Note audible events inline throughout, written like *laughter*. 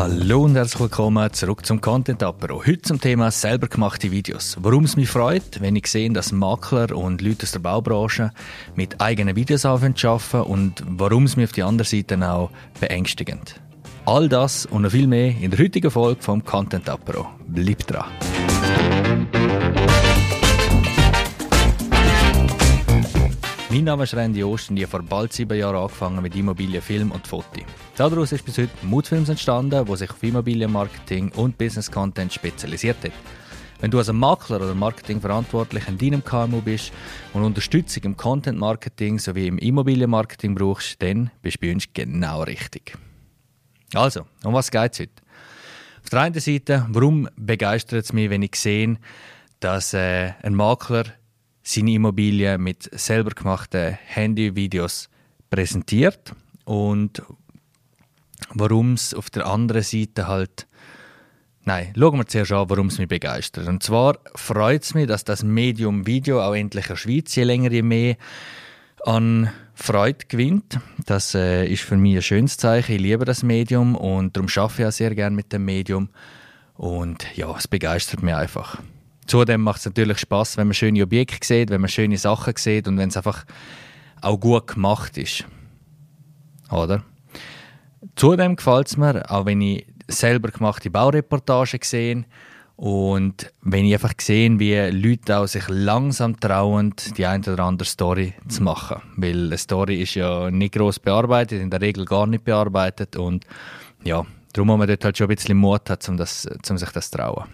Hallo und herzlich willkommen zurück zum Content Apero. Heute zum Thema selber gemachte Videos. Warum es mich freut, wenn ich sehe, dass Makler und Leute aus der Baubranche mit eigenen Videos arbeiten und warum es mich auf die andere Seite auch beängstigend. All das und noch viel mehr in der heutigen Folge vom Content Apero. Bleibt dran! Mein Name ist Randy Ost und ich habe vor bald sieben Jahren angefangen mit Immobilien, Film und Foto. Daraus ist bis heute Moodfilms entstanden, wo sich auf Immobilienmarketing und Business Content spezialisiert hat. Wenn du als Makler oder Marketingverantwortlich in deinem KMU bist und Unterstützung im Content Marketing sowie im Immobilienmarketing brauchst, dann bist du bei uns genau richtig. Also, um was geht es heute? Auf der einen Seite, warum begeistert es mich, wenn ich sehe, dass äh, ein Makler seine Immobilie mit selber gemachten Handyvideos präsentiert und warum es auf der anderen Seite halt Nein, schauen wir zuerst an, warum es mich begeistert. Und zwar freut es mich, dass das Medium Video auch endlich in der Schweiz je länger je mehr an Freude gewinnt. Das äh, ist für mich ein schönes Zeichen. Ich liebe das Medium und darum arbeite ich auch sehr gerne mit dem Medium. Und ja, es begeistert mich einfach. Zudem macht es natürlich Spaß, wenn man schöne Objekte sieht, wenn man schöne Sachen sieht und wenn es einfach auch gut gemacht ist. Oder? Zudem gefällt es mir, auch wenn ich selber gemachte Baureportagen sehe und wenn ich einfach sehe, wie Leute auch sich langsam trauen, die eine oder andere Story zu machen. Weil eine Story ist ja nicht groß bearbeitet, in der Regel gar nicht bearbeitet und ja, darum muss man dort halt schon ein bisschen Mut haben, um, um sich das zu trauen.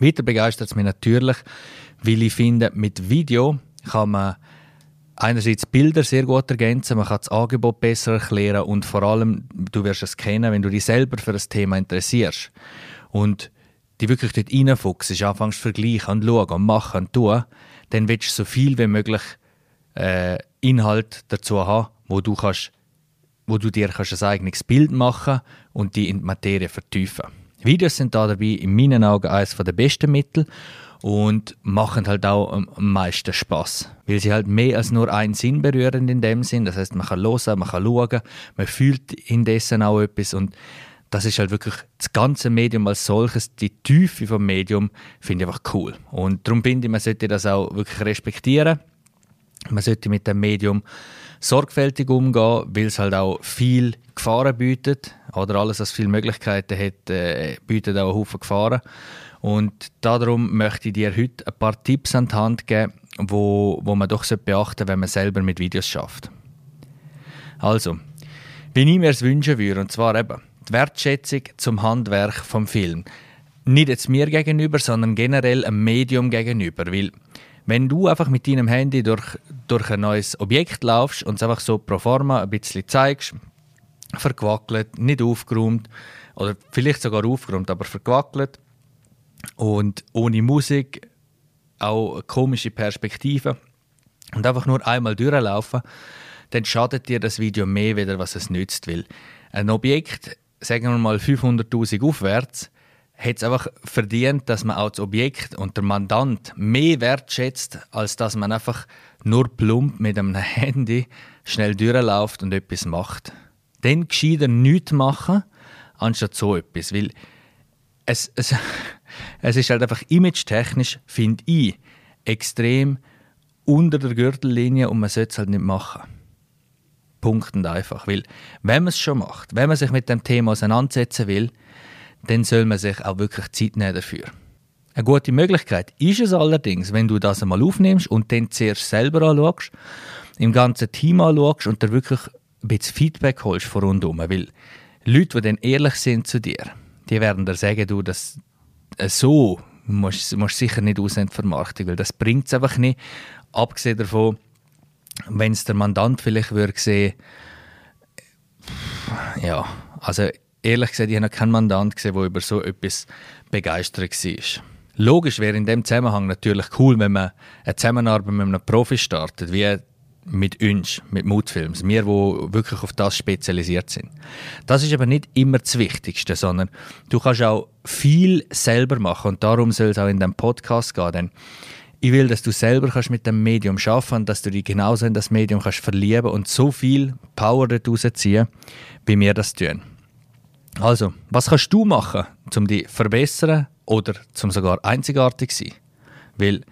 Weiter begeistert es mich natürlich, weil ich finde, mit Video kann man einerseits Bilder sehr gut ergänzen, man kann das Angebot besser erklären und vor allem, du wirst es kennen, wenn du dich selber für das Thema interessierst und die wirklich dort reinfuchst, anfängst zu vergleichen und schauen und machen und tun, dann willst du so viel wie möglich äh, Inhalt dazu haben, wo du, kannst, wo du dir kannst ein eigenes Bild machen und die in die Materie vertiefen. Videos sind da dabei in meinen Augen eines der besten Mittel und machen halt auch am meisten Spaß, weil sie halt mehr als nur einen Sinn berühren in dem Sinn. Das heißt, man kann hören, man kann schauen, man fühlt indessen auch etwas und das ist halt wirklich das ganze Medium als solches, die Tiefe vom Medium finde ich einfach cool und darum finde ich, man sollte das auch wirklich respektieren. Man sollte mit dem Medium sorgfältig umgehen, weil es halt auch viel Gefahren bietet. Oder alles, was viele Möglichkeiten hat, äh, bietet auch einen Haufen Gefahren. Und darum möchte ich dir heute ein paar Tipps an die Hand geben, wo, wo man doch beachten sollte, wenn man selber mit Videos schafft. Also, wie ich mir es wünschen würde, und zwar eben die Wertschätzung zum Handwerk vom Film. Nicht jetzt mir gegenüber, sondern generell einem Medium gegenüber, weil wenn du einfach mit deinem Handy durch, durch ein neues Objekt laufst und es einfach so pro forma ein bisschen zeigst, verquackelt, nicht aufgeräumt oder vielleicht sogar aufgeräumt, aber verquackelt und ohne Musik, auch komische Perspektive und einfach nur einmal durchlaufen, dann schadet dir das Video mehr wieder, was es nützt. Weil ein Objekt, sagen wir mal 500.000 aufwärts, hat es einfach verdient, dass man auch das Objekt und der Mandant mehr wertschätzt, als dass man einfach nur plump mit einem *laughs* Handy schnell durchläuft und etwas macht. Dann gescheiter nichts machen, anstatt so etwas. Weil es, es, es ist halt einfach image-technisch, finde ich, extrem unter der Gürtellinie und man sollte es halt nicht machen. Punkt und einfach. Weil, wenn man es schon macht, wenn man sich mit dem Thema auseinandersetzen will, dann soll man sich auch wirklich Zeit nehmen dafür. Eine gute Möglichkeit ist es allerdings, wenn du das einmal aufnimmst und dann zuerst selber anschaust, im ganzen Team anschaust und dir wirklich ein bisschen Feedback holst von rundherum. Weil Leute, die dann ehrlich sind zu dir, die werden dir sagen, du, das äh, so musst du sicher nicht aussehen Marketing, weil das bringt es einfach nicht. Abgesehen davon, wenn es der Mandant vielleicht würde sehen, ja, also ehrlich gesagt, ich habe noch keinen Mandant gesehen, der über so etwas begeistert war. Logisch wäre in dem Zusammenhang natürlich cool, wenn man eine Zusammenarbeit mit einem Profi startet, wie mit uns, mit Moodfilms, wir, wo wirklich auf das spezialisiert sind. Das ist aber nicht immer das Wichtigste, sondern du kannst auch viel selber machen und darum soll es auch in dem Podcast gehen, denn ich will, dass du selber kannst mit dem Medium schaffen und dass du dich genauso in das Medium kannst verlieben und so viel Power daraus ziehen, wie wir das tun. Also, was kannst du machen, um dich verbessern oder zum sogar einzigartig zu sein? Weil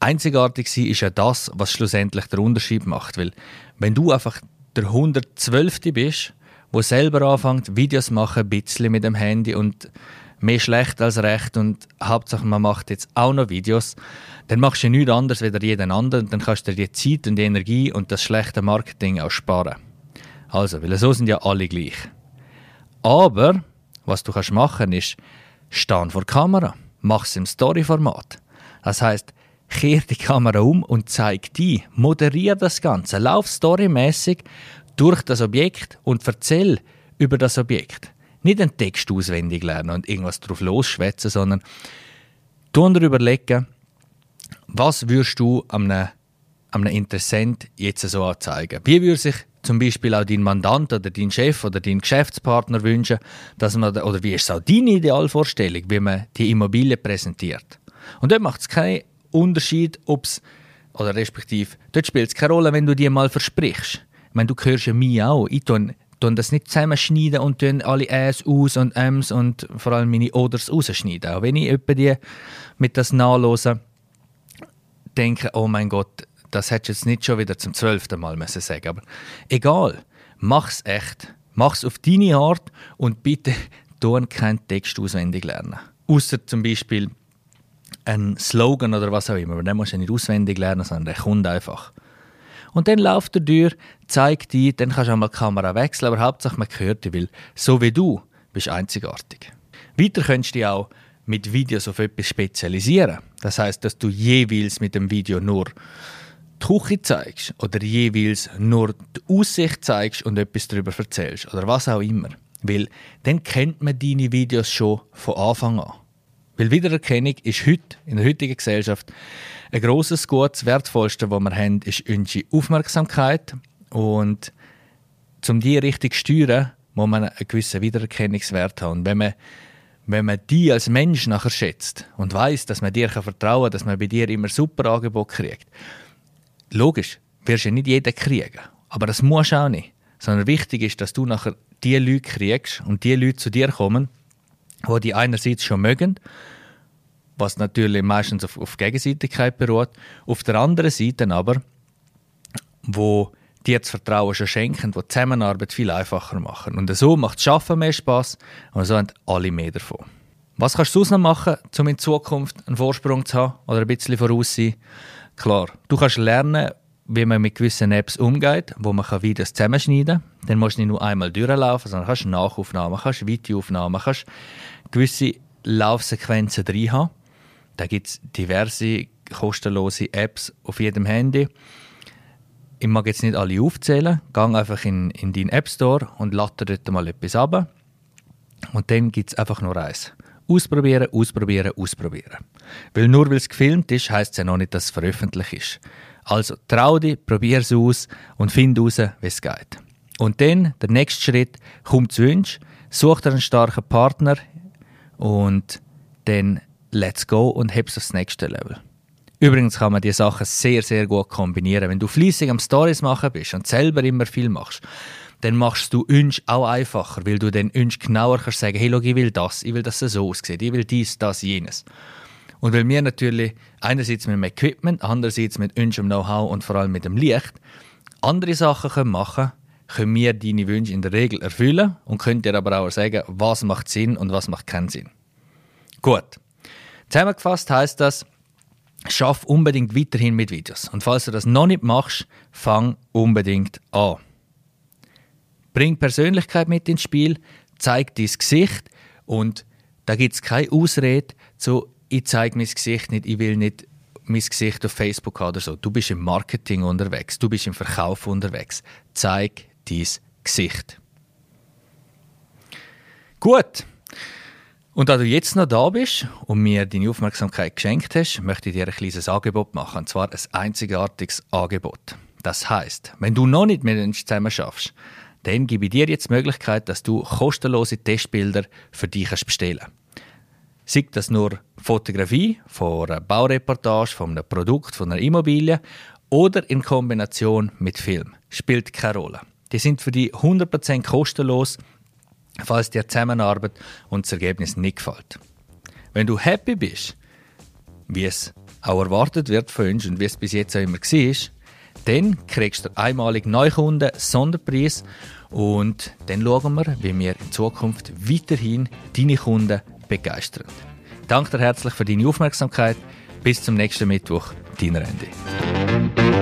einzigartig sein ist ja das, was schlussendlich der Unterschied macht. Weil wenn du einfach der 112. bist, wo selber anfängt, Videos machen, ein bisschen mit dem Handy und mehr schlecht als recht und Hauptsache man macht jetzt auch noch Videos, dann machst du nichts anderes als jeden anderen und dann kannst du dir die Zeit und die Energie und das schlechte Marketing auch sparen. Also, weil so sind ja alle gleich. Aber, was du kannst machen ist, stehen vor Kamera, mach es im Story-Format. Das heißt, kehr die Kamera um und zeig die, moderier das Ganze, lauf storymäßig durch das Objekt und erzähl über das Objekt. Nicht einen Text auswendig lernen und irgendwas drauf losschwätzen, sondern dir überlegen, was würdest du einem, einem Interessent jetzt so anzeigen? Wie würde sich zum Beispiel auch dein Mandant oder dein Chef oder dein Geschäftspartner wünschen, dass man, oder wie ist auch deine Idealvorstellung, wie man die Immobilie präsentiert? Und dort macht es keinen Unterschied, ob es, oder respektive, dort spielt es keine Rolle, wenn du dir mal versprichst. Ich meine, du hörst ja mich auch. Ich tue, tue das nicht zusammenschneiden und tue alle Äs aus und Ms und vor allem meine Oders rausschneiden. Auch wenn ich etwa die mit das nachlose, denke, oh mein Gott, das hättest du jetzt nicht schon wieder zum zwölften Mal müssen sagen. Aber egal, mach's echt. Mach's auf deine Art und bitte *laughs* tun keinen Text auswendig lernen. Außer zum Beispiel ein Slogan oder was auch immer. Aber den musst du nicht auswendig lernen, sondern der kommt einfach. Und dann läuft er durch, zeigt die, dann kannst du auch mal die Kamera wechseln, aber Hauptsache man hört dich, weil so wie du bist einzigartig. Weiter könntest du dich auch mit Videos auf etwas spezialisieren. Das heißt, dass du jeweils mit dem Video nur die Küche zeigst oder jeweils nur die Aussicht zeigst und etwas darüber erzählst oder was auch immer. Weil dann kennt man deine Videos schon von Anfang an. Weil Wiedererkennung ist heute, in der heutigen Gesellschaft, ein grosses Gut. Das Wertvollste, was wir haben, ist unsere Aufmerksamkeit. Und um die richtig zu steuern, muss man einen gewissen Wiedererkennungswert haben. Und wenn man, wenn man die als Mensch nachher schätzt und weiß, dass man dir vertrauen kann, dass man bei dir immer super Angebot kriegt, logisch, wirst du nicht jeden kriegen. Aber das musst du auch nicht. Sondern wichtig ist, dass du nachher die Leute kriegst und die Leute zu dir kommen, wo die einerseits schon mögen, was natürlich meistens auf, auf Gegenseitigkeit beruht, auf der anderen Seite aber, wo dir das Vertrauen schon schenken, die Zusammenarbeit viel einfacher machen. Und so macht das Schaffen mehr Spaß und so haben alle mehr davon. Was kannst du noch machen, um in Zukunft einen Vorsprung zu haben oder ein bisschen voraus sein? Klar, du kannst lernen, wie man mit gewissen Apps umgeht, wo man Videos zusammenschneiden kann. Dann musst du nicht nur einmal durchlaufen, sondern kannst Nachaufnahmen, kannst Videoaufnahmen, kannst gewisse Laufsequenzen drin haben. Da gibt es diverse kostenlose Apps auf jedem Handy. Ich mag jetzt nicht alle aufzählen. Gang einfach in, in deinen App Store und lade dort mal etwas ab. Und dann gibt es einfach nur eins. Ausprobieren, ausprobieren, ausprobieren. Weil nur weil es gefilmt ist, heisst es ja noch nicht, dass es veröffentlicht ist. Also trau dich, probier es aus und find heraus, wie es geht. Und dann, der nächste Schritt, komm zu Wunsch, such dir einen starken Partner und dann let's go und heb's aufs nächste Level. Übrigens kann man die Sachen sehr, sehr gut kombinieren. Wenn du fließig am Stories machen bist und selber immer viel machst, dann machst du uns auch einfacher, weil du dann uns genauer kannst sagen, hey, schau, ich will das, ich will, dass es so aussieht, ich will dies, das, jenes. Und weil wir natürlich einerseits mit dem Equipment, andererseits mit unserem Know-how und vor allem mit dem Licht andere Sachen können machen können, wir deine Wünsche in der Regel erfüllen und können dir aber auch sagen, was macht Sinn und was macht keinen Sinn. Gut. Zusammengefasst heißt das, schaff unbedingt weiterhin mit Videos. Und falls du das noch nicht machst, fang unbedingt an. Bring Persönlichkeit mit ins Spiel, zeig dein Gesicht und da gibt es keine Ausrede zu ich zeige mein Gesicht nicht, ich will nicht mein Gesicht auf Facebook haben oder so. Du bist im Marketing unterwegs, du bist im Verkauf unterwegs. Zeig dein Gesicht. Gut. Und da du jetzt noch da bist und mir deine Aufmerksamkeit geschenkt hast, möchte ich dir ein kleines Angebot machen. Und zwar ein einzigartiges Angebot. Das heißt, wenn du noch nicht mit uns zusammen schaffst, dann gebe ich dir jetzt die Möglichkeit, dass du kostenlose Testbilder für dich bestellen kannst. Sei das nur Fotografie von einer Baureportage, von einem Produkt, von einer Immobilie oder in Kombination mit Film. Spielt keine Rolle. Die sind für dich 100% kostenlos falls dir Zusammenarbeit und das Ergebnis nicht gefällt. Wenn du happy bist, wie es auch erwartet wird von uns und wie es bis jetzt auch immer war, dann kriegst du einmalig Neukunden, Sonderpreis und dann schauen wir, wie wir in Zukunft weiterhin deine Kunden begeistern. Danke dir herzlich für deine Aufmerksamkeit. Bis zum nächsten Mittwoch, dein Randy.